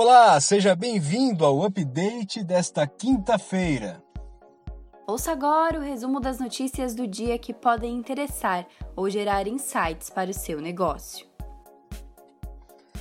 Olá, seja bem-vindo ao update desta quinta-feira. Ouça agora o resumo das notícias do dia que podem interessar ou gerar insights para o seu negócio.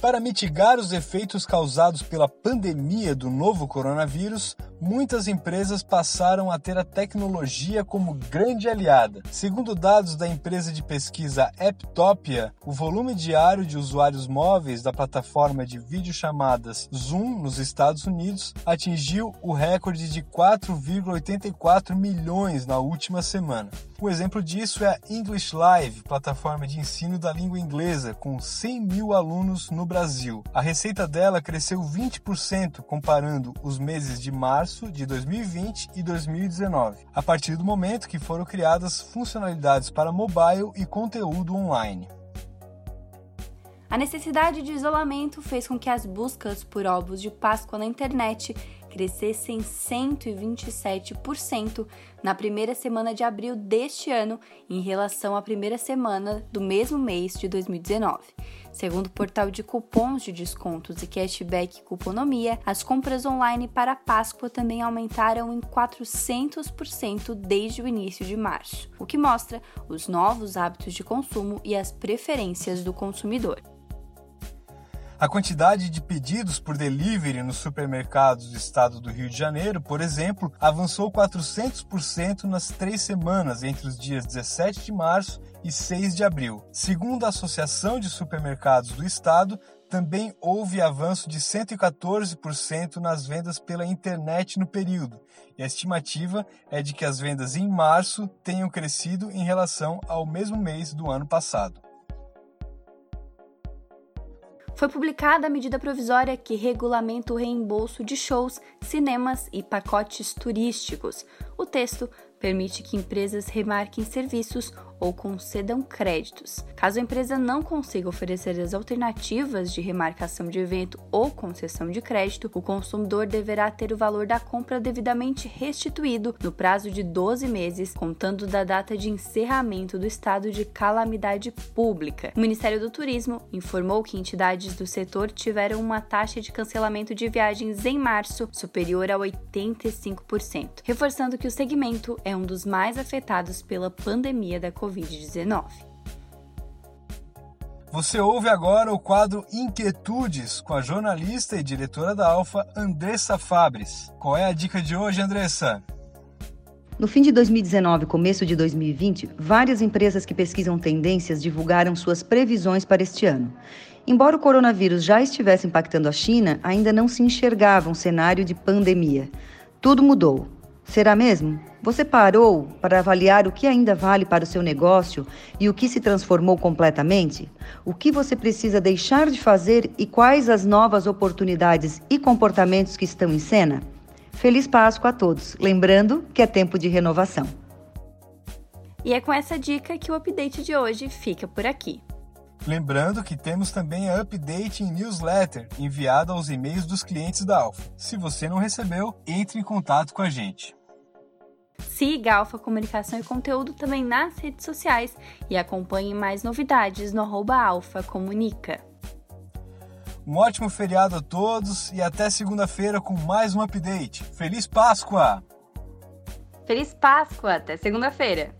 Para mitigar os efeitos causados pela pandemia do novo coronavírus, muitas empresas passaram a ter a tecnologia como grande aliada. Segundo dados da empresa de pesquisa Apptopia, o volume diário de usuários móveis da plataforma de videochamadas Zoom nos Estados Unidos atingiu o recorde de 4,84 milhões na última semana. Um exemplo disso é a English Live, plataforma de ensino da língua inglesa, com 100 mil alunos no Brasil. A receita dela cresceu 20% comparando os meses de março março de 2020 e 2019, a partir do momento que foram criadas funcionalidades para mobile e conteúdo online. A necessidade de isolamento fez com que as buscas por ovos de Páscoa na internet crescessem 127% na primeira semana de abril deste ano em relação à primeira semana do mesmo mês de 2019. Segundo o portal de cupons de descontos e cashback Cuponomia, as compras online para Páscoa também aumentaram em 400% desde o início de março, o que mostra os novos hábitos de consumo e as preferências do consumidor. A quantidade de pedidos por delivery nos supermercados do estado do Rio de Janeiro, por exemplo, avançou 400% nas três semanas entre os dias 17 de março e 6 de abril. Segundo a Associação de Supermercados do Estado, também houve avanço de 114% nas vendas pela internet no período, e a estimativa é de que as vendas em março tenham crescido em relação ao mesmo mês do ano passado foi publicada a medida provisória que regulamenta o reembolso de shows, cinemas e pacotes turísticos. O texto permite que empresas remarquem serviços ou concedam créditos. Caso a empresa não consiga oferecer as alternativas de remarcação de evento ou concessão de crédito, o consumidor deverá ter o valor da compra devidamente restituído no prazo de 12 meses, contando da data de encerramento do estado de calamidade pública. O Ministério do Turismo informou que entidades do setor tiveram uma taxa de cancelamento de viagens em março superior a 85%, reforçando que o segmento é um dos mais afetados pela pandemia da Covid. Covid-19. Você ouve agora o quadro Inquietudes com a jornalista e diretora da Alfa, Andressa Fabres. Qual é a dica de hoje, Andressa? No fim de 2019 e começo de 2020, várias empresas que pesquisam tendências divulgaram suas previsões para este ano. Embora o coronavírus já estivesse impactando a China, ainda não se enxergava um cenário de pandemia. Tudo mudou. Será mesmo? Você parou para avaliar o que ainda vale para o seu negócio e o que se transformou completamente? O que você precisa deixar de fazer e quais as novas oportunidades e comportamentos que estão em cena? Feliz Páscoa a todos, lembrando que é tempo de renovação. E é com essa dica que o update de hoje fica por aqui. Lembrando que temos também a update em newsletter enviada aos e-mails dos clientes da Alfa. Se você não recebeu, entre em contato com a gente. Siga a Alfa Comunicação e Conteúdo também nas redes sociais e acompanhe mais novidades no arroba Alfa Comunica. Um ótimo feriado a todos e até segunda-feira com mais um update. Feliz Páscoa! Feliz Páscoa! Até segunda-feira!